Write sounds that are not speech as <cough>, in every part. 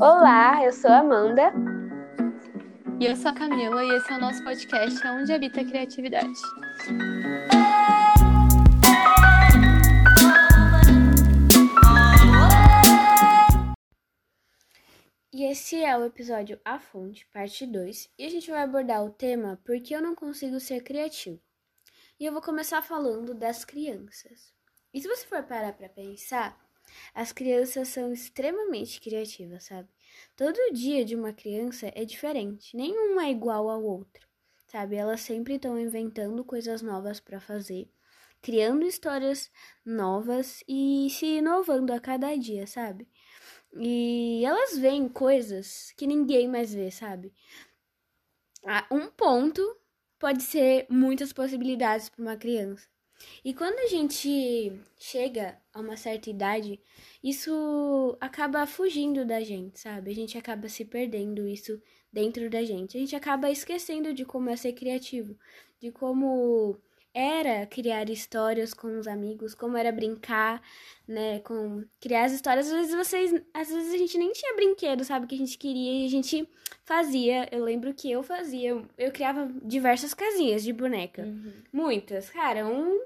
Olá, eu sou a Amanda. E eu sou a Camila e esse é o nosso podcast Onde Habita a Criatividade. E esse é o episódio A Fonte, parte 2, e a gente vai abordar o tema Por que eu não consigo ser criativo? E eu vou começar falando das crianças. E se você for parar para pensar, as crianças são extremamente criativas, sabe? Todo dia de uma criança é diferente, nenhuma é igual ao outro, sabe? Elas sempre estão inventando coisas novas para fazer, criando histórias novas e se inovando a cada dia, sabe? E elas veem coisas que ninguém mais vê, sabe? Um ponto pode ser muitas possibilidades para uma criança. E quando a gente chega a uma certa idade, isso acaba fugindo da gente, sabe? A gente acaba se perdendo isso dentro da gente. A gente acaba esquecendo de como é ser criativo, de como era criar histórias com os amigos, como era brincar, né, com criar as histórias. Às vezes vocês, às vezes a gente nem tinha brinquedo, sabe, que a gente queria e a gente fazia. Eu lembro que eu fazia, eu, eu criava diversas casinhas de boneca. Uhum. Muitas, cara, um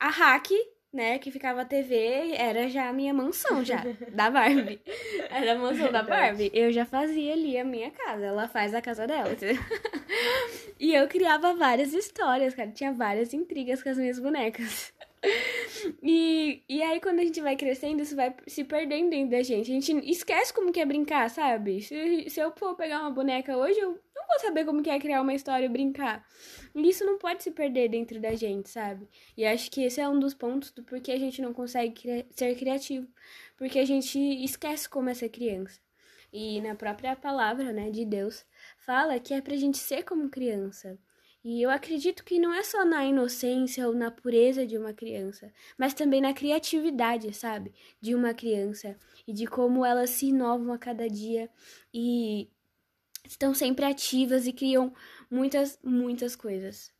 a hack né, que ficava a TV, era já a minha mansão já, da Barbie. <laughs> Era a mansão da Barbie. Eu já fazia ali a minha casa, ela faz a casa dela. <laughs> e eu criava várias histórias, cara, tinha várias intrigas com as minhas bonecas. <laughs> E, e aí, quando a gente vai crescendo, isso vai se perdendo dentro da gente. A gente esquece como que é brincar, sabe? Se, se eu for pegar uma boneca hoje, eu não vou saber como que é criar uma história e brincar. E isso não pode se perder dentro da gente, sabe? E acho que esse é um dos pontos do porquê a gente não consegue cri ser criativo. Porque a gente esquece como é ser criança. E na própria palavra, né, de Deus, fala que é pra gente ser como criança. E eu acredito que não é só na inocência ou na pureza de uma criança, mas também na criatividade, sabe? De uma criança e de como elas se inovam a cada dia e estão sempre ativas e criam muitas, muitas coisas.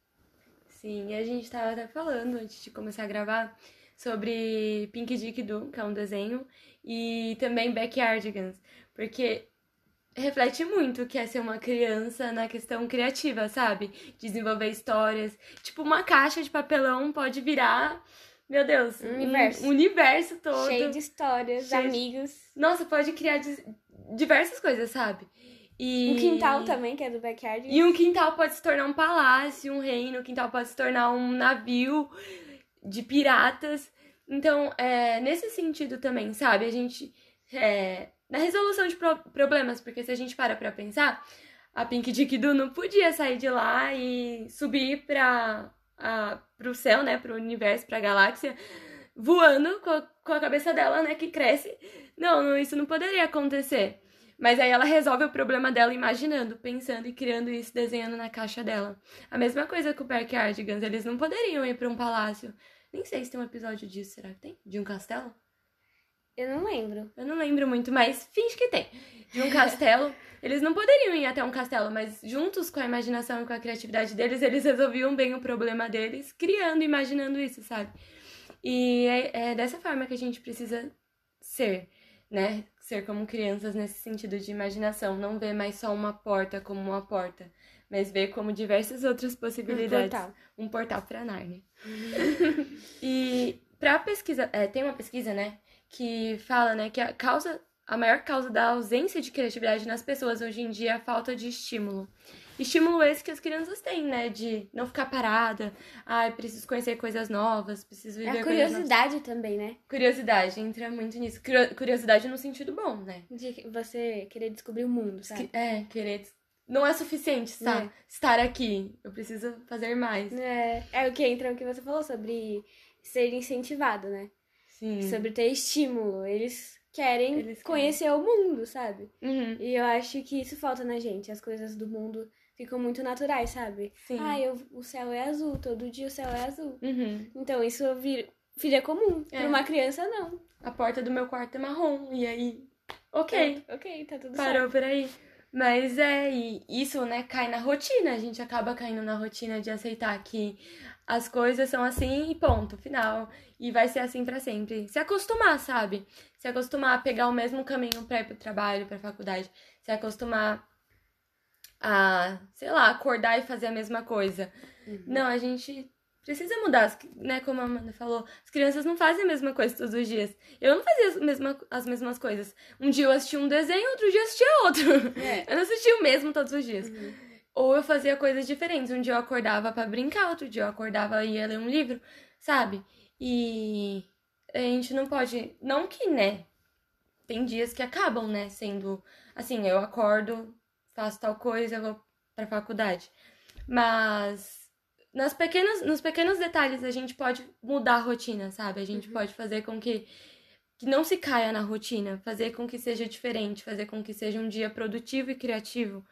Sim, a gente estava até falando antes de começar a gravar sobre Pink Dick Doo, que é um desenho, e também Backyardigans, porque reflete muito o que é ser uma criança na questão criativa, sabe? Desenvolver histórias. Tipo, uma caixa de papelão pode virar, meu Deus, um universo, um universo todo. Cheio de histórias, cheio... amigos. Nossa, pode criar diversas coisas, sabe? E... Um quintal também, que é do backyard. E um quintal pode se tornar um palácio, um reino, um quintal pode se tornar um navio de piratas. Então, é, nesse sentido também, sabe? A gente. É, na resolução de pro problemas, porque se a gente para pra pensar, a Pink Dick Doo não podia sair de lá e subir pra, a, pro céu, né? Pro universo, pra galáxia, voando com a, com a cabeça dela, né? Que cresce. Não, não, isso não poderia acontecer. Mas aí ela resolve o problema dela imaginando, pensando e criando isso, desenhando na caixa dela. A mesma coisa com o Backyardigans, eles não poderiam ir para um palácio. Nem sei se tem um episódio disso, será que tem? De um castelo? Eu não lembro. Eu não lembro muito, mas finge que tem. De um <laughs> castelo. eles não poderiam ir até um castelo, mas juntos com a imaginação e com a criatividade deles, eles resolviam bem o problema deles, criando, imaginando isso, sabe? E é, é dessa forma que a gente precisa ser, né? ser como crianças nesse sentido de imaginação, não ver mais só uma porta como uma porta, mas ver como diversas outras possibilidades. Um portal. Um portal para Narnia. <laughs> e para pesquisa, é, tem uma pesquisa, né, que fala, né, que a causa, a maior causa da ausência de criatividade nas pessoas hoje em dia é a falta de estímulo. Estímulo esse que as crianças têm, né? De não ficar parada. Ai, ah, preciso conhecer coisas novas, preciso viver A curiosidade também, né? Curiosidade, entra muito nisso. Curiosidade no sentido bom, né? De você querer descobrir o mundo, sabe? É, querer não é suficiente tá? É. estar aqui. Eu preciso fazer mais. É, é o que entra o que você falou sobre ser incentivado, né? Sim. Sobre ter estímulo. Eles querem Eles conhecer querem. o mundo, sabe? Uhum. E eu acho que isso falta na gente, as coisas do mundo ficam muito naturais, sabe? Sim. Ah, eu, o céu é azul, todo dia o céu é azul. Uhum. Então isso vira, vira comum. É. Para uma criança, não. A porta do meu quarto é marrom, e aí. Ok. É, ok, tá tudo Parou certo. por aí. Mas é, e isso, né, cai na rotina. A gente acaba caindo na rotina de aceitar que as coisas são assim e ponto, final. E vai ser assim para sempre. Se acostumar, sabe? Se acostumar a pegar o mesmo caminho pra ir pro trabalho, pra faculdade. Se acostumar a, sei lá, acordar e fazer a mesma coisa. Uhum. Não, a gente precisa mudar, né? Como a Amanda falou, as crianças não fazem a mesma coisa todos os dias. Eu não fazia as, mesma, as mesmas coisas. Um dia eu assistia um desenho, outro dia eu assistia outro. É. <laughs> Eu não assistia o mesmo todos os dias. Uhum. Ou eu fazia coisas diferentes. Um dia eu acordava para brincar, outro dia eu acordava e ia ler um livro, sabe? E a gente não pode. Não que, né? Tem dias que acabam, né? Sendo assim, eu acordo, faço tal coisa, vou pra faculdade. Mas nas pequenas, nos pequenos detalhes a gente pode mudar a rotina, sabe? A gente uhum. pode fazer com que, que não se caia na rotina, fazer com que seja diferente, fazer com que seja um dia produtivo e criativo.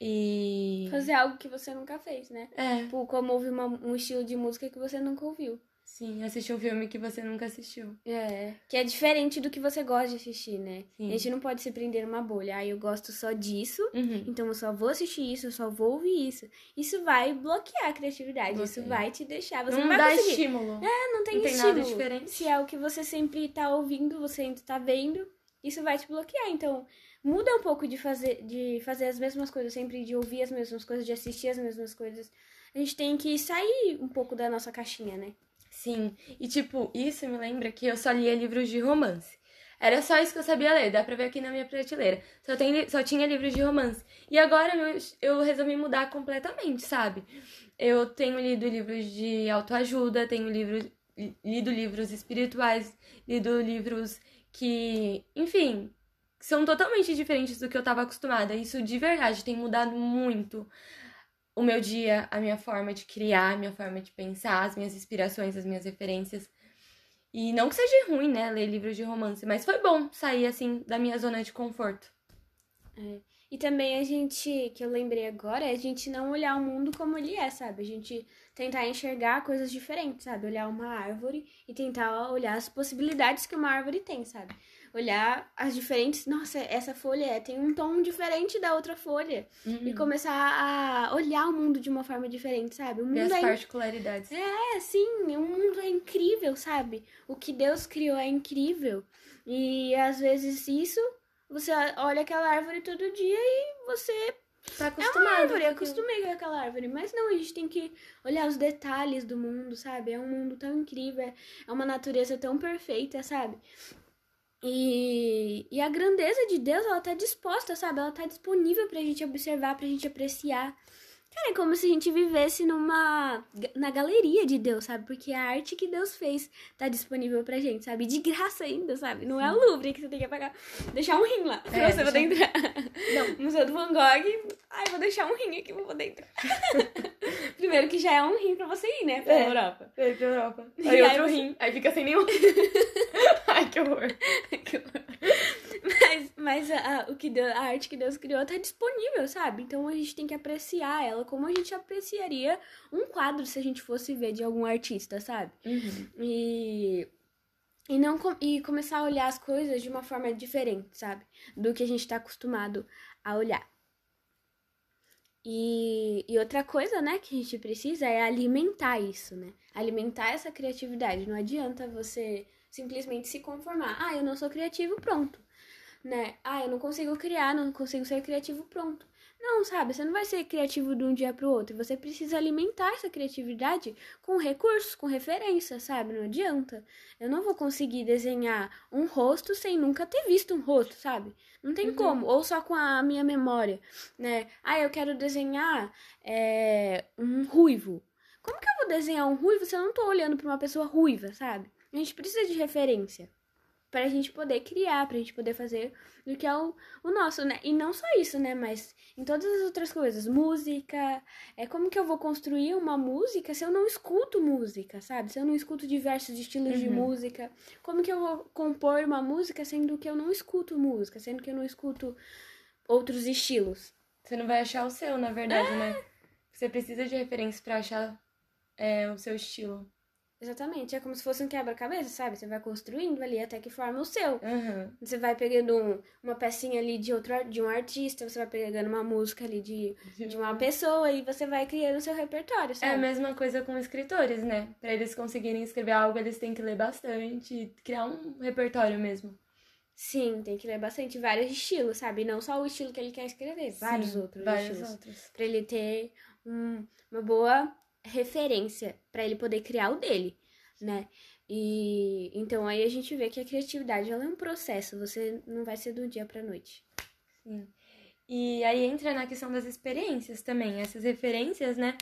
E. Fazer algo que você nunca fez, né? É. Tipo, como ouvir uma, um estilo de música que você nunca ouviu. Sim, assistir um filme que você nunca assistiu. É, que é diferente do que você gosta de assistir, né? Sim. A gente não pode se prender numa bolha. Ah, eu gosto só disso, uhum. então eu só vou assistir isso, eu só vou ouvir isso. Isso vai bloquear a criatividade, Bloqueia. isso vai te deixar. Você não, não dá conseguir. estímulo. É, não tem, não tem estímulo. nada diferente. Se é o que você sempre tá ouvindo, você ainda tá vendo, isso vai te bloquear. Então, muda um pouco de fazer, de fazer as mesmas coisas, sempre de ouvir as mesmas coisas, de assistir as mesmas coisas. A gente tem que sair um pouco da nossa caixinha, né? Sim, e tipo, isso me lembra que eu só lia livros de romance. Era só isso que eu sabia ler, dá pra ver aqui na minha prateleira. Só, tem, só tinha livros de romance. E agora eu, eu resolvi mudar completamente, sabe? Eu tenho lido livros de autoajuda, tenho livro, lido livros espirituais, lido livros que, enfim, são totalmente diferentes do que eu tava acostumada. Isso de verdade tem mudado muito o meu dia, a minha forma de criar, a minha forma de pensar, as minhas inspirações, as minhas referências. E não que seja ruim, né, ler livros de romance, mas foi bom sair assim da minha zona de conforto. É. E também a gente, que eu lembrei agora, é a gente não olhar o mundo como ele é, sabe? A gente tentar enxergar coisas diferentes, sabe? Olhar uma árvore e tentar olhar as possibilidades que uma árvore tem, sabe? Olhar as diferentes. Nossa, essa folha é, tem um tom diferente da outra folha. Uhum. E começar a olhar o mundo de uma forma diferente, sabe? O mundo as é particularidades. É, sim, o mundo é incrível, sabe? O que Deus criou é incrível. E às vezes isso, você olha aquela árvore todo dia e você Tá acostumado. É uma árvore, eu acostumei com aquela árvore. Mas não, a gente tem que olhar os detalhes do mundo, sabe? É um mundo tão incrível, é uma natureza tão perfeita, sabe? E, e a grandeza de Deus, ela tá disposta, sabe? Ela tá disponível pra gente observar, pra gente apreciar. Cara, é como se a gente vivesse numa. na galeria de Deus, sabe? Porque a arte que Deus fez tá disponível pra gente, sabe? De graça ainda, sabe? Não é o Louvre que você tem que pagar. Deixar um rim lá pra é, você poder entrar. Não. <laughs> Museu do Van Gogh. Ai, vou deixar um rim aqui pra poder entrar. <laughs> Primeiro que já é um rim pra você ir, né? Pra é, Europa. É, pra Europa. <laughs> Aí, aí outro você... rim. Aí fica sem nenhum. Ai, que horror. que horror. Mas, mas a, a, o que Deus, a arte que Deus criou tá disponível, sabe? Então a gente tem que apreciar ela como a gente apreciaria um quadro se a gente fosse ver de algum artista, sabe? Uhum. E e não e começar a olhar as coisas de uma forma diferente, sabe? Do que a gente está acostumado a olhar. E, e outra coisa, né, que a gente precisa é alimentar isso, né? Alimentar essa criatividade. Não adianta você simplesmente se conformar. Ah, eu não sou criativo, pronto né? Ah, eu não consigo criar, não consigo ser criativo, pronto. Não, sabe? Você não vai ser criativo de um dia para o outro. Você precisa alimentar essa criatividade com recursos, com referência, sabe? Não adianta. Eu não vou conseguir desenhar um rosto sem nunca ter visto um rosto, sabe? Não tem uhum. como. Ou só com a minha memória, né? Ah, eu quero desenhar é, um ruivo. Como que eu vou desenhar um ruivo se eu não tô olhando para uma pessoa ruiva, sabe? A gente precisa de referência para a gente poder criar, para a gente poder fazer do que é o, o nosso, né? E não só isso, né? Mas em todas as outras coisas, música, é como que eu vou construir uma música se eu não escuto música, sabe? Se eu não escuto diversos estilos uhum. de música, como que eu vou compor uma música sendo que eu não escuto música, sendo que eu não escuto outros estilos? Você não vai achar o seu, na verdade, é. né? Você precisa de referência para achar é, o seu estilo. Exatamente, é como se fosse um quebra-cabeça, sabe? Você vai construindo ali até que forma o seu. Uhum. Você vai pegando um- uma pecinha ali de outro de um artista, você vai pegando uma música ali de, de uma pessoa e você vai criando o seu repertório, É a sabe? mesma coisa com escritores, né? Pra eles conseguirem escrever algo, eles têm que ler bastante, criar um repertório mesmo. Sim, tem que ler bastante vários estilos, sabe? Não só o estilo que ele quer escrever, vários Sim, outros vários estilos. outros. Pra ele ter um- uma boa referência, pra ele poder criar o dele, né? E então aí a gente vê que a criatividade ela é um processo, você não vai ser do dia pra noite. Sim. E aí entra na questão das experiências também. Essas referências, né,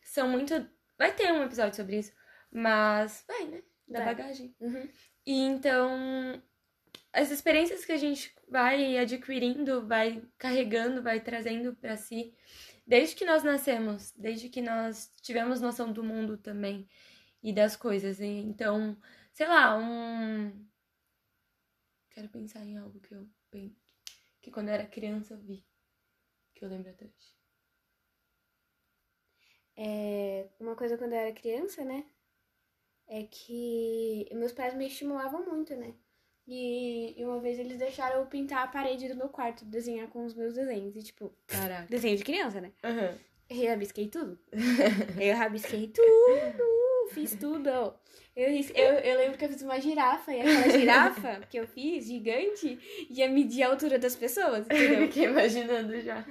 são muito. Vai ter um episódio sobre isso, mas vai, né? Da Vai. bagagem. Uhum. E então, as experiências que a gente vai adquirindo, vai carregando, vai trazendo pra si, desde que nós nascemos, desde que nós tivemos noção do mundo também e das coisas. E então, sei lá, um. Quero pensar em algo que eu que quando eu era criança eu vi, que eu lembro até hoje. É, uma coisa quando eu era criança, né? É que meus pais me estimulavam muito, né? E, e uma vez eles deixaram eu pintar a parede do meu quarto, desenhar com os meus desenhos. E, tipo, Caraca. desenho de criança, né? Aham. Eu rabisquei tudo. <laughs> Eu rabisquei tudo, fiz tudo. Eu, eu, eu lembro que eu fiz uma girafa, e aquela girafa <laughs> que eu fiz, gigante, ia medir a altura das pessoas, Eu <laughs> entendeu? fiquei imaginando já.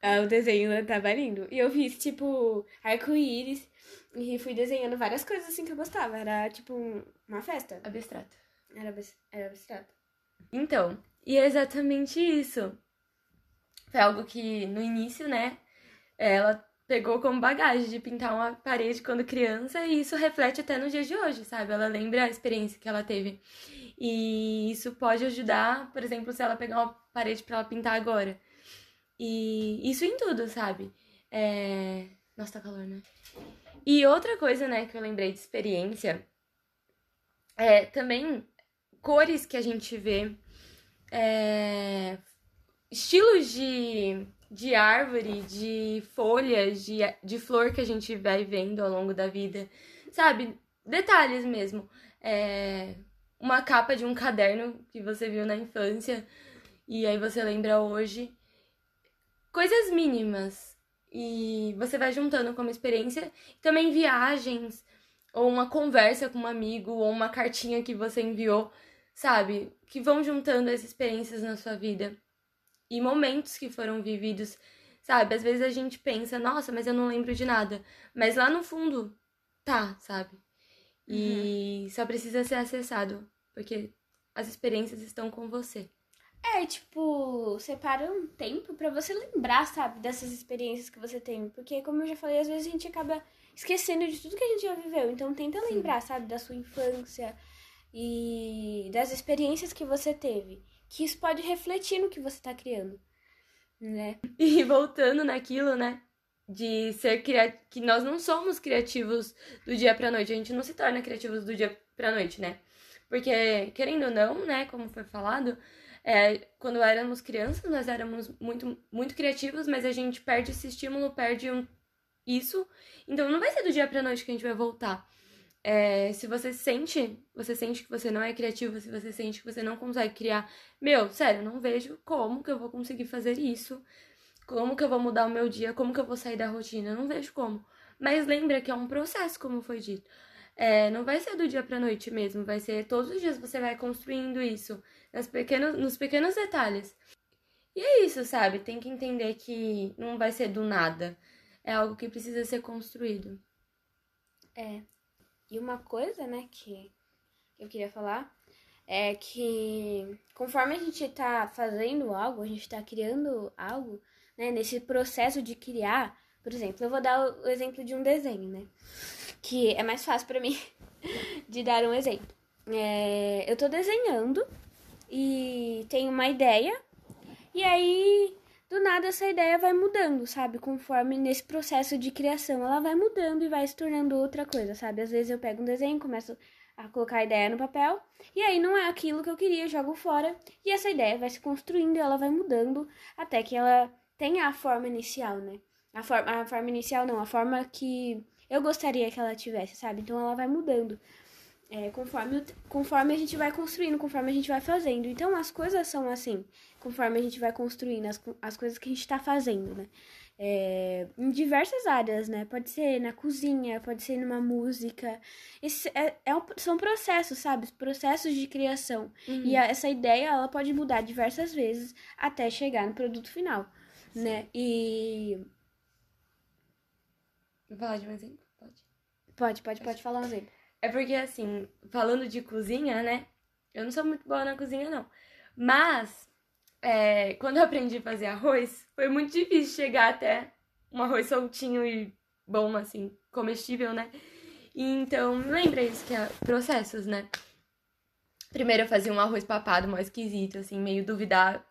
Ah, o desenho tava lindo. E eu fiz, tipo, arco-íris. E fui desenhando várias coisas assim que eu gostava. Era, tipo, um- uma festa. Abstrato. Era, era abstrato. Então, e é exatamente isso. Foi algo que no início, né, ela pegou como bagagem de pintar uma parede quando criança e isso reflete até no dia de hoje, sabe? Ela lembra a experiência que ela teve. E isso pode ajudar, por exemplo, se ela pegar uma parede pra ela pintar agora. E isso em tudo, sabe? É... Nossa, tá calor, né? E outra coisa, né, que eu lembrei de experiência é também cores que a gente vê, é, estilos de, de árvore, de folhas, de, de flor que a gente vai vendo ao longo da vida, sabe? Detalhes mesmo. É, uma capa de um caderno que você viu na infância e aí você lembra hoje. Coisas mínimas. E você vai juntando como experiência. Também viagens, ou uma conversa com um amigo, ou uma cartinha que você enviou sabe? Que vão juntando as experiências na sua vida e momentos que foram vividos, sabe? Às vezes a gente pensa, nossa, mas eu não lembro de nada. Mas lá no fundo, tá, sabe? E só precisa ser acessado, porque as experiências estão com você. É, tipo, separa um tempo pra você lembrar, sabe, dessas experiências que você tem. Porque, como eu já falei, às vezes a gente acaba esquecendo de tudo que a gente já viveu. Então, tenta Sim. lembrar, sabe, da sua infância e das experiências que você teve. Que isso pode refletir no que você tá criando, né? <laughs> E voltando naquilo, né? De ser criativo. Que nós não somos criativos do dia pra noite. A gente não se torna criativos do dia pra noite, né? Porque, querendo ou não, né? Como foi falado, é, quando éramos crianças, nós éramos muito, muito criativos, mas a gente perde esse estímulo, perde um, isso. Então não vai ser do dia pra noite que a gente vai voltar. É, se você sente, você sente que você não é criativo, se você sente que você não consegue criar, meu, sério, não vejo como que eu vou conseguir fazer isso. Como que eu vou mudar o meu dia? Como que eu vou sair da rotina? Não vejo como. Mas lembra que é um processo, como foi dito. É, não vai ser do dia pra noite mesmo, vai ser todos os dias você vai construindo isso, nas pequenos, nos pequenos detalhes. E é isso, sabe? Tem que entender que não vai ser do nada. É algo que precisa ser construído. É. E uma coisa, né, que eu queria falar é que conforme a gente tá fazendo algo, a gente tá criando algo, né, nesse processo de criar, por exemplo, eu vou dar o exemplo de um desenho, né, que é mais fácil pra mim <laughs> de dar um exemplo. É, eu tô desenhando e tenho uma ideia, e aí do nada essa ideia vai mudando, sabe? Conforme nesse processo de criação, ela vai mudando e vai se tornando outra coisa, sabe? Às vezes eu pego um desenho, começo a colocar a ideia no papel, e aí não é aquilo que eu queria, eu jogo fora, e essa ideia vai se construindo e ela vai mudando até que ela tenha a forma inicial, né? A forma, a forma inicial não, a forma que eu gostaria que ela tivesse, sabe? Então ela vai mudando. É, conforme, conforme a gente vai construindo, conforme a gente vai fazendo. Então as coisas são assim, conforme a gente vai construindo, as, as coisas que a gente tá fazendo, né? É, em diversas áreas, né? Pode ser na cozinha, pode ser numa música. Esse é, é um, são processos, sabe? Processos de criação. Uhum. E a, essa ideia, ela pode mudar diversas vezes até chegar no produto final, Sim. né? E... Vou falar de um exemplo? Pode. Pode, pode, pode falar um exemplo. É porque, assim, falando de cozinha, né? Eu não sou muito boa na cozinha, não. Mas é, quando eu aprendi a fazer arroz, foi muito difícil chegar até um arroz soltinho e bom, assim, comestível, né? Então, lembra isso que é processos, né? Primeiro eu fazia um arroz papado, mais esquisito, assim, meio duvidável.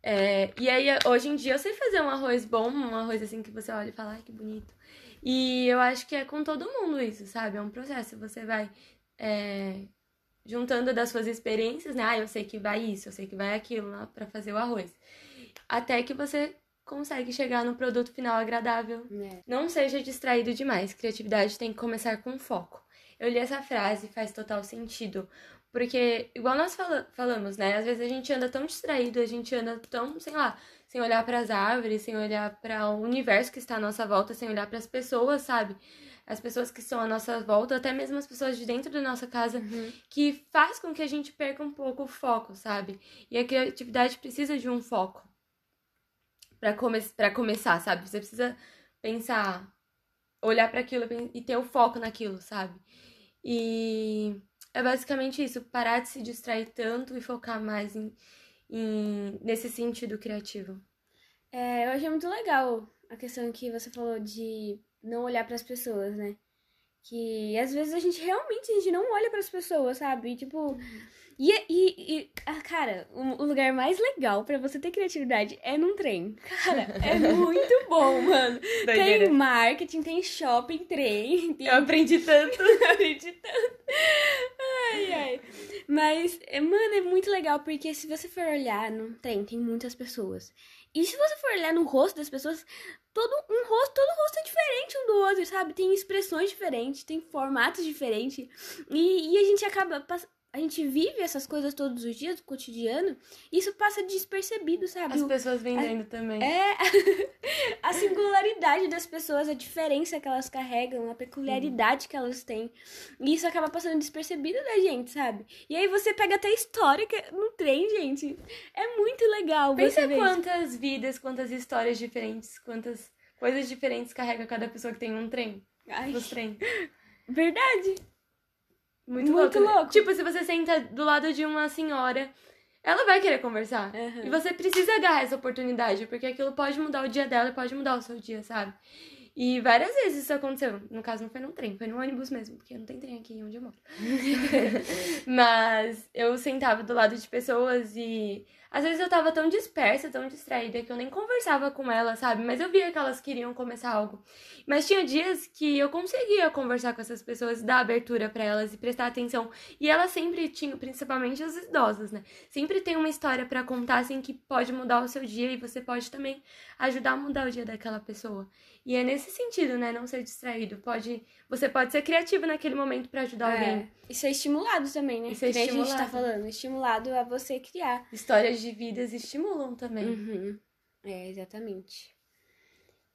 É, e aí, hoje em dia, eu sei fazer um arroz bom, um arroz assim que você olha e fala, ai, que bonito. E eu acho que é com todo mundo isso, sabe? É um processo. Você vai é, juntando das suas experiências, né? Ah, eu sei que vai isso, eu sei que vai aquilo lá para fazer o arroz. Até que você consegue chegar no produto final agradável. É. Não seja distraído demais. Criatividade tem que começar com foco. Eu li essa frase e faz total sentido. Porque, igual nós fala falamos, né? Às vezes a gente anda tão distraído, a gente anda tão, sei lá, sem olhar para as árvores, sem olhar para o universo que está à nossa volta, sem olhar para as pessoas, sabe? As pessoas que estão à nossa volta, até mesmo as pessoas de dentro da nossa casa, uhum. que faz com que a gente perca um pouco o foco, sabe? E a criatividade precisa de um foco para come começar, sabe? Você precisa pensar, olhar para aquilo e ter o foco naquilo, sabe? E é basicamente isso, parar de se distrair tanto e focar mais em, em nesse sentido criativo. É, eu achei muito legal a questão que você falou de não olhar para as pessoas, né? Que às vezes a gente realmente a gente não olha para as pessoas, sabe? E, tipo. E, e, e ah, cara, o, o, lugar mais legal para você ter criatividade é num trem. <laughs> Cara, é muito bom, mano. Doideira. Tem marketing, tem shopping, trem. <laughs> Tem... Eu aprendi tanto. <laughs> aprendi tanto. Ai, ai. Mas, mano, é muito legal porque se você for olhar num trem, tem muitas pessoas. E se você for olhar no rosto das pessoas, todo um rosto, todo rosto é diferente um do outro, sabe? Tem expressões diferentes, tem formatos diferentes. E, e a gente acaba a gente vive essas coisas todos os dias, do cotidiano, e isso passa despercebido, sabe? As pessoas vendendo a, também. É, <laughs> a singularidade das pessoas, a diferença que elas carregam, a peculiaridade que elas têm. E isso acaba passando despercebido da gente, sabe? E aí você pega até história que, no trem, gente. É muito legal. Pensa quantas isso. vidas, quantas histórias diferentes, quantas coisas diferentes carrega cada pessoa que tem um trem. Ai. Nos trem. <laughs> Verdade. Muito, Muito louco, né? louco. Tipo, se você senta do lado de uma senhora, ela vai querer conversar. Uhum. E você precisa agarrar essa oportunidade, porque aquilo pode mudar o dia dela e pode mudar o seu dia, sabe? E várias vezes isso aconteceu. No caso, não foi num trem, foi no ônibus mesmo, porque não tem trem aqui onde eu moro. <laughs> Mas eu sentava do lado de pessoas e às vezes eu tava tão dispersa, tão distraída, que eu nem conversava com elas, sabe? Mas eu via que elas queriam começar algo. Mas tinha dias que eu conseguia conversar com essas pessoas, dar abertura para elas e prestar atenção. E elas sempre tinham, principalmente as idosas, né? Sempre tem uma história para contar, assim, que pode mudar o seu dia e você pode também ajudar a mudar o dia daquela pessoa. E é nesse sentido, né? Não ser distraído. Pode, você pode ser criativo naquele momento para ajudar é. alguém. E ser estimulado também, né? E ser estimulado. a gente tá falando. Estimulado a você criar. Histórias de vidas estimulam também. Uhum. É, exatamente.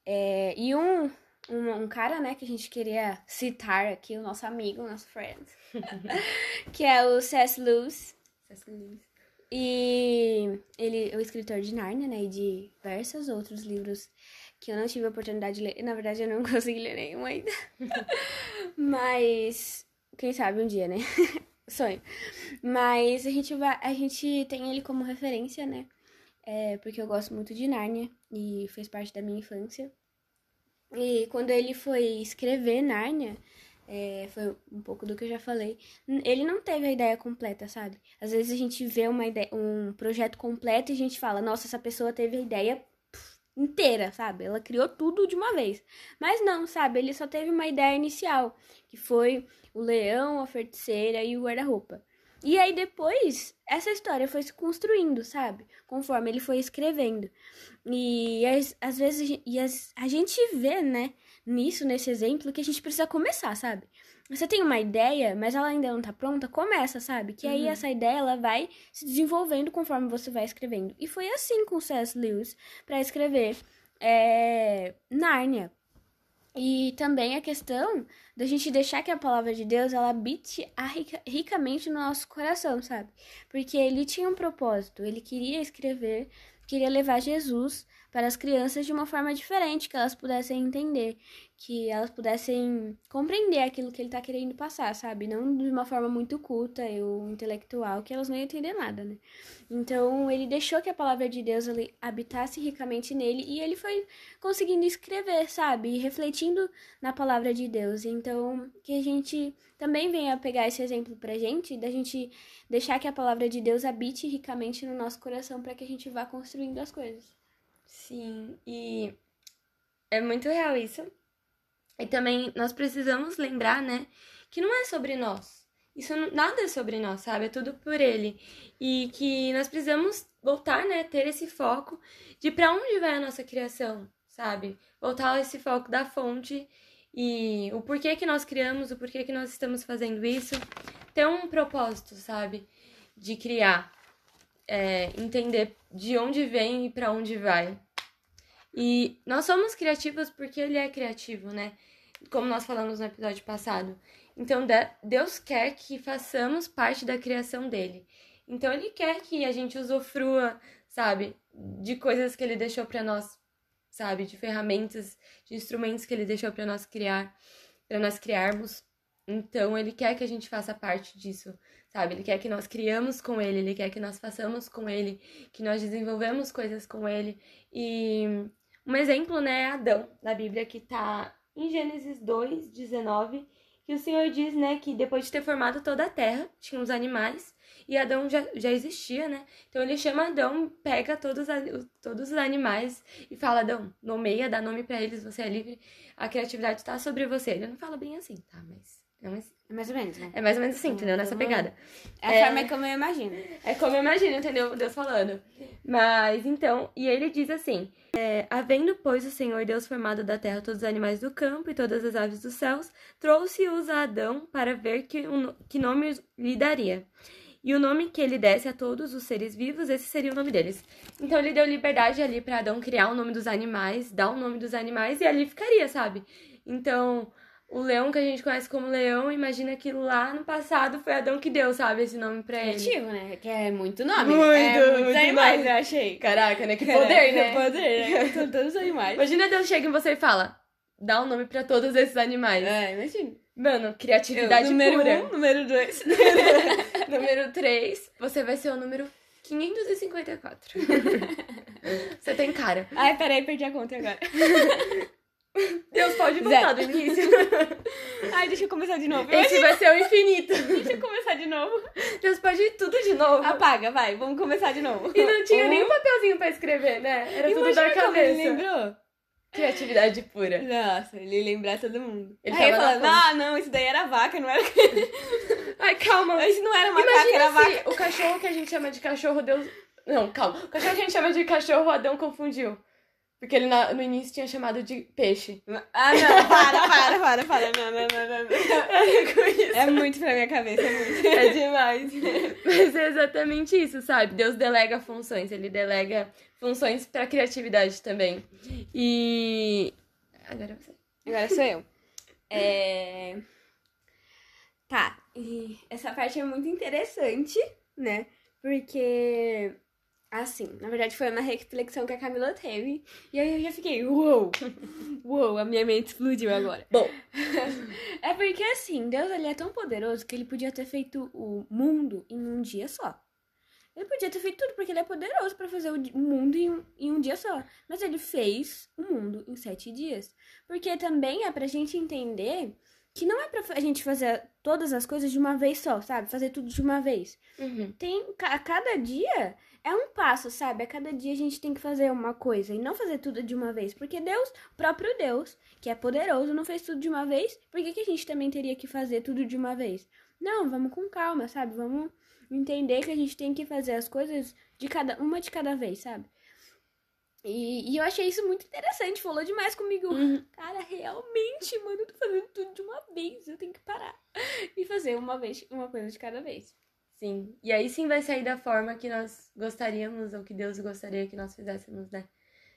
É, e um, um, um, cara, né, que a gente queria citar aqui, o nosso amigo, o nosso friend, <laughs> que é o C.S. Lewis. C.S. Lewis. E ele é o escritor de Narnia, né, e de diversos outros livros que eu não tive a oportunidade de ler. Na verdade, eu não <laughs> consegui ler nenhum ainda. <laughs> Mas, quem sabe um dia, né? <laughs> Sonho. Mas a gente vai, a gente tem ele como referência, né? É, porque eu gosto muito de Nárnia e fez parte da minha infância. E quando ele foi escrever Nárnia, é, foi um pouco do que eu já falei. Ele não teve a ideia completa, sabe? Às vezes a gente vê uma ideia, um projeto completo e a gente fala, nossa, essa pessoa teve a ideia inteira, sabe? Ela criou tudo de uma vez. Mas não, sabe? Ele só teve uma ideia inicial, que foi o leão, a feiticeira e o guarda-roupa. E aí depois, essa história foi se construindo, sabe? Conforme ele foi escrevendo. E às, vezes e as, a gente vê, né, nisso, nesse exemplo, que a gente precisa começar, sabe? Você tem uma ideia, mas ela ainda não tá pronta, começa, sabe? Que aí Uhum. essa ideia ela vai se desenvolvendo conforme você vai escrevendo. E foi assim com o C.S. Lewis para escrever é, Nárnia. E também a questão da gente deixar que a palavra de Deus ela habite rica- ricamente no nosso coração, sabe? Porque ele tinha um propósito, ele queria escrever, queria levar Jesus para as crianças de uma forma diferente, que elas pudessem entender, que elas pudessem compreender aquilo que ele está querendo passar, sabe? Não de uma forma muito culta ou intelectual, que elas não iam entender nada, né? Então, ele deixou que a palavra de Deus habitasse ricamente nele e ele foi conseguindo escrever, sabe? E refletindo na palavra de Deus. Então, que a gente também venha pegar esse exemplo pra gente, da gente deixar que a palavra de Deus habite ricamente no nosso coração para que a gente vá construindo as coisas. Sim, e é muito real isso. E também nós precisamos lembrar, né, que não é sobre nós. Isso nada é sobre nós, sabe? É tudo por ele. E que nós precisamos voltar, né, ter esse foco de para onde vai a nossa criação, sabe? Voltar esse foco da fonte e o porquê que nós criamos, o porquê que nós estamos fazendo isso. Ter um propósito, sabe? De criar. É, entender de onde vem e para onde vai. E nós somos criativos porque ele é criativo, né? Como nós falamos no episódio passado. Então, de- Deus quer que façamos parte da criação dele. Então, ele quer que a gente usufrua, sabe, de coisas que ele deixou para nós, sabe, de ferramentas, de instrumentos que ele deixou para nós criar, para nós criarmos. Então, ele quer que a gente faça parte disso, sabe? Ele quer que nós criamos com ele, ele quer que nós façamos com ele, que nós desenvolvemos coisas com ele. E um exemplo, né, é Adão, na Bíblia, que tá em Gênesis 2, 19, que o Senhor diz, né, que depois de ter formado toda a terra, tinha os animais, e Adão já, já existia, né? Então ele chama Adão, pega todos, todos os animais e fala, Adão, nomeia, dá nome pra eles, você é livre, a criatividade tá sobre você. Ele não fala bem assim, tá? Mas é, um- É mais ou menos, né? é mais ou menos assim, entendeu? Nessa pegada. É a É. forma como eu imagino. É como eu imagino, entendeu? Deus falando. Mas então, e ele diz assim: é, Havendo, pois, o Senhor Deus formado da terra todos os animais do campo e todas as aves dos céus, trouxe-os a Adão para ver que, no- que nome lhe daria. E o nome que ele desse a todos os seres vivos, esse seria o nome deles. Então ele deu liberdade ali para Adão criar o nome dos animais, dar o nome dos animais e ali ficaria, sabe? Então, o leão que a gente conhece como leão, imagina que lá no passado foi Adão que deu, sabe, esse nome pra ele. Criativo, né? Que é muito nome. Muito, é muitos muito animais, nome. eu achei. Caraca, né? Que Caraca, poder, né? que Poder, né? São todos animais. Imagina Deus chega em você e fala: dá um nome pra todos esses animais. É, imagina. Mano, criatividade número pura. um, número dois. <laughs> número 3, você vai ser o número 554. <laughs> você tem cara. Ai, peraí, perdi a conta agora. <laughs> Deus pode voltar Zero. do início. <laughs> Ai, deixa eu começar de novo. Esse vai ser o infinito. <laughs> Deixa eu começar de novo. Deus pode ir tudo de novo. Apaga, vai, vamos começar de novo. E não tinha Um. nem um papelzinho pra escrever, né? Era tudo Imagina da como ele cabeça. lembrou. Criatividade pura. Nossa, ele ia lembrar todo mundo. Ele Aí tava falando, ah, não, isso daí era vaca, não era... <laughs> Ai, calma. Isso não era era Imagina vaca. se o cachorro que a gente chama de cachorro Deus. Não, calma. O cachorro que a gente chama de cachorro Adão confundiu. Porque ele no início tinha chamado de peixe. Ah, não, para, para, para, para. Não, não, não, não. não. <laughs> É muito pra minha cabeça, é muito. <laughs> É demais. Mas é exatamente isso, sabe? Deus delega funções, ele delega funções pra criatividade também. E. Agora você. Agora sou eu. É... Tá, e essa parte é muito interessante, né? Porque, assim, na verdade foi uma reflexão que a Camila teve. E aí eu já fiquei, uou! <laughs> Uou, a minha mente explodiu agora. Bom, <laughs> É porque, assim, Deus ele é tão poderoso que ele podia ter feito o mundo em um dia só. Ele podia ter feito tudo, porque ele é poderoso pra fazer o mundo em um, em um dia só. Mas ele fez o mundo em sete dias. Porque também é pra gente entender que não é pra a gente fazer todas as coisas de uma vez só, sabe? Fazer tudo de uma vez. uhum. Tem, a cada dia é um passo, sabe? A cada dia a gente tem que fazer uma coisa e não fazer tudo de uma vez. Porque Deus, o próprio Deus, que é poderoso, não fez tudo de uma vez. Por que, que a gente também teria que fazer tudo de uma vez? Não, vamos com calma, sabe? Vamos entender que a gente tem que fazer as coisas de cada uma de cada vez, sabe? E, e eu achei isso muito interessante, falou demais comigo. Uhum. Cara, realmente, mano, eu tô fazendo tudo de uma vez, eu tenho que parar <laughs> e fazer uma vez, uma coisa de cada vez. Sim. E aí sim vai sair da forma que nós gostaríamos, ou que Deus gostaria que nós fizéssemos, né?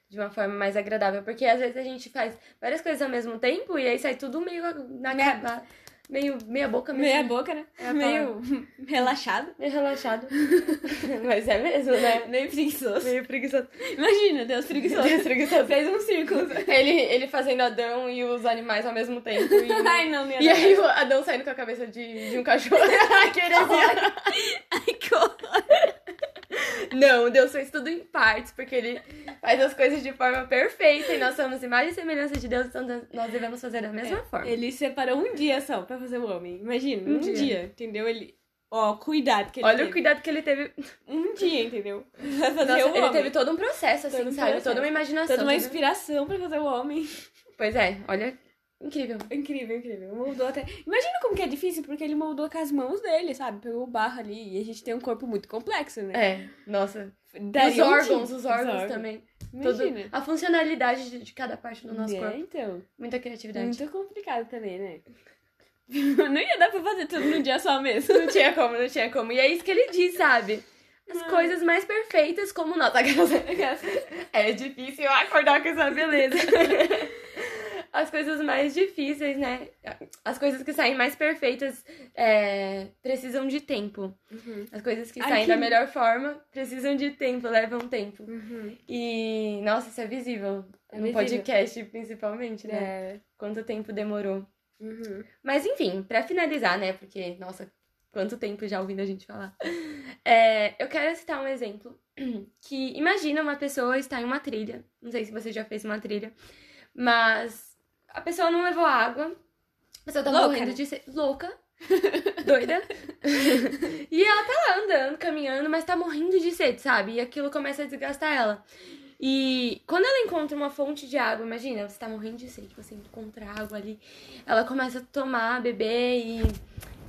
De uma forma mais agradável. Porque às vezes a gente faz várias coisas ao mesmo tempo e aí sai tudo meio na Meia- cara. Meio meia boca mesmo. Meia boca, né? É Meio <laughs> relaxado. Meio relaxado. <laughs> Mas é mesmo, né? Meio preguiçoso. Meio preguiçoso. Imagina, Deus preguiçoso. Deus preguiçoso. Fez um círculo. Ele, ele fazendo Adão e os animais ao mesmo tempo. E, <laughs> Ai, não, minha e aí o Adão saindo com a cabeça de, de um cachorro. Que heresia. Ai, que horror. Não, Deus fez tudo em partes, porque ele faz as coisas de forma perfeita e nós somos imagem e semelhança de Deus, então nós devemos fazer da mesma forma. Ele separou um dia só pra fazer o homem. Imagina, Um um, dia. dia. entendeu? Ele. Ó, cuidado que ele Olha teve. o cuidado que ele teve. Um dia, entendeu? <laughs> Pra fazer Nossa, o ele homem. teve todo um processo, assim, Todo um sabe? processo. Toda uma imaginação. Toda uma inspiração pra fazer o homem. Pois é, olha. Incrível. Incrível, incrível. Moldou até. Imagina como que é difícil, porque ele moldou com as mãos dele, sabe? Pegou o barro ali. E a gente tem um corpo muito complexo, né? É, nossa. Os Daria um órgãos, os órgãos também. Todo- Imagina. a funcionalidade de, de cada parte do nosso É, corpo. então. Muita criatividade. Muito complicado também, né? <laughs> Não ia dar pra fazer tudo num dia só mesmo. Não tinha como, não tinha como. E é isso que ele diz, sabe? As Ai. coisas mais perfeitas como nós. <laughs> É difícil acordar com essa beleza. <laughs> As coisas mais difíceis, né? As coisas que saem mais perfeitas é, precisam de tempo. Uhum. As coisas que saem da melhor forma precisam de tempo, levam tempo. Uhum. E, nossa, isso é visível. É no visível. podcast, principalmente, né? É. Quanto tempo demorou. Uhum. Mas enfim, pra finalizar, né? Porque, nossa, quanto tempo já ouvindo a gente falar. É, eu quero citar um exemplo <clears throat> que imagina uma pessoa estar em uma trilha. Não sei se você já fez uma trilha, mas a pessoa não levou água. A pessoa tá Louca, morrendo né? de sede. Louca. <laughs> Doida. e ela tá lá andando, caminhando, mas tá morrendo de sede, sabe? E aquilo começa a desgastar ela. E quando ela encontra uma fonte de água, imagina, você tá morrendo de sede, você encontra água ali, ela começa a tomar, beber e,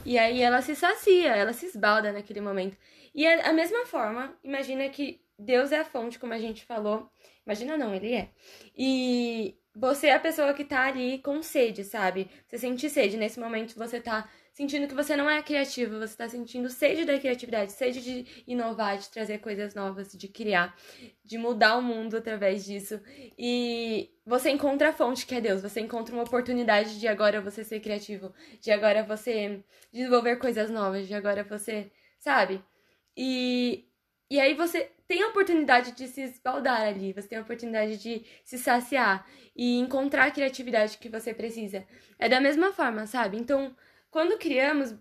e aí ela se sacia, ela se esbalda naquele momento. E é a mesma forma, imagina que Deus é a fonte, como a gente falou. Imagina não, ele é. E você é a pessoa que tá ali com sede, sabe? Você sente sede. Nesse momento você tá sentindo que você não é criativo, você tá sentindo sede da criatividade, sede de inovar, de trazer coisas novas, de criar, de mudar o mundo através disso. E você encontra a fonte que é Deus, você encontra uma oportunidade de agora você ser criativo, de agora você desenvolver coisas novas, de agora você, sabe? E, e aí você tem a oportunidade de se esbaldar ali, você tem a oportunidade de se saciar e encontrar a criatividade que você precisa. É da mesma forma, sabe? Então, quando criamos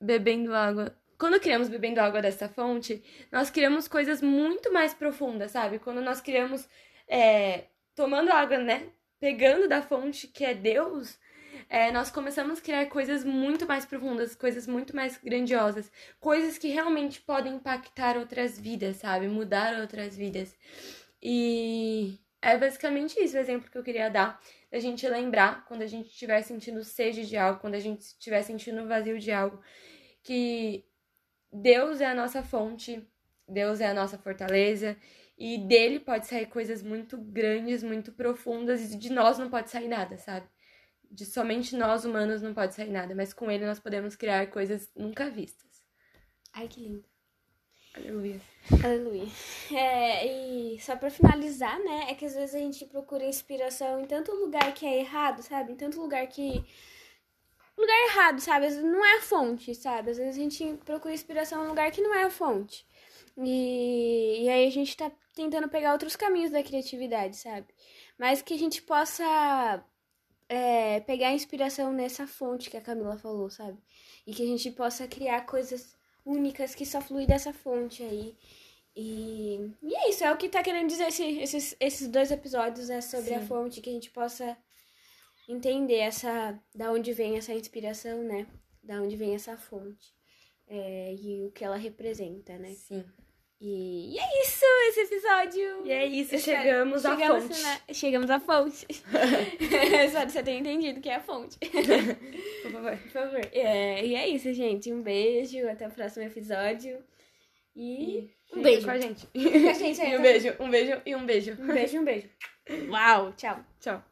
bebendo água, quando criamos bebendo água dessa fonte, nós criamos coisas muito mais profundas, sabe? Quando nós criamos é, tomando água, né? Pegando da fonte que é Deus, é, nós começamos a criar coisas muito mais profundas, coisas muito mais grandiosas, coisas que realmente podem impactar outras vidas, sabe? Mudar outras vidas. E é basicamente isso o exemplo que eu queria dar. Da gente lembrar quando a gente estiver sentindo sede de algo, quando a gente estiver sentindo vazio de algo, que Deus é a nossa fonte, Deus é a nossa fortaleza, e dele pode sair coisas muito grandes, muito profundas, e de nós não pode sair nada, sabe? De somente nós humanos não pode sair nada, mas com ele nós podemos criar coisas nunca vistas. Ai, que lindo. Aleluia. Aleluia. É, e só pra finalizar, né, é que às vezes a gente procura inspiração em tanto lugar que é errado, sabe? Em tanto lugar que. Lugar errado, sabe? Às vezes não é a fonte, sabe? Às vezes a gente procura inspiração em um lugar que não é a fonte. E, e aí a gente tá tentando pegar outros caminhos da criatividade, sabe? Mas que a gente possa é, pegar inspiração nessa fonte que a Camila falou, sabe? E que a gente possa criar coisas únicas que só fluem dessa fonte aí. E, e é isso, é o que tá querendo dizer esse, esses, esses dois episódios, é sobre a Sim. fonte, que a gente possa entender essa, da onde vem essa inspiração, né? Da onde vem essa fonte. É, e o que ela representa, né? Sim. E, e é isso, esse episódio. E é isso, chegamos à fonte. na- chegamos à fonte. <laughs> Espero que você tenha entendido que é a fonte. <laughs> Por favor. Por favor. É, e é isso, gente. Um beijo. Até o próximo episódio. E, um fica beijo. com a gente. a gente E um beijo, um beijo e um beijo. Um beijo, um beijo. Uau, tchau. Tchau.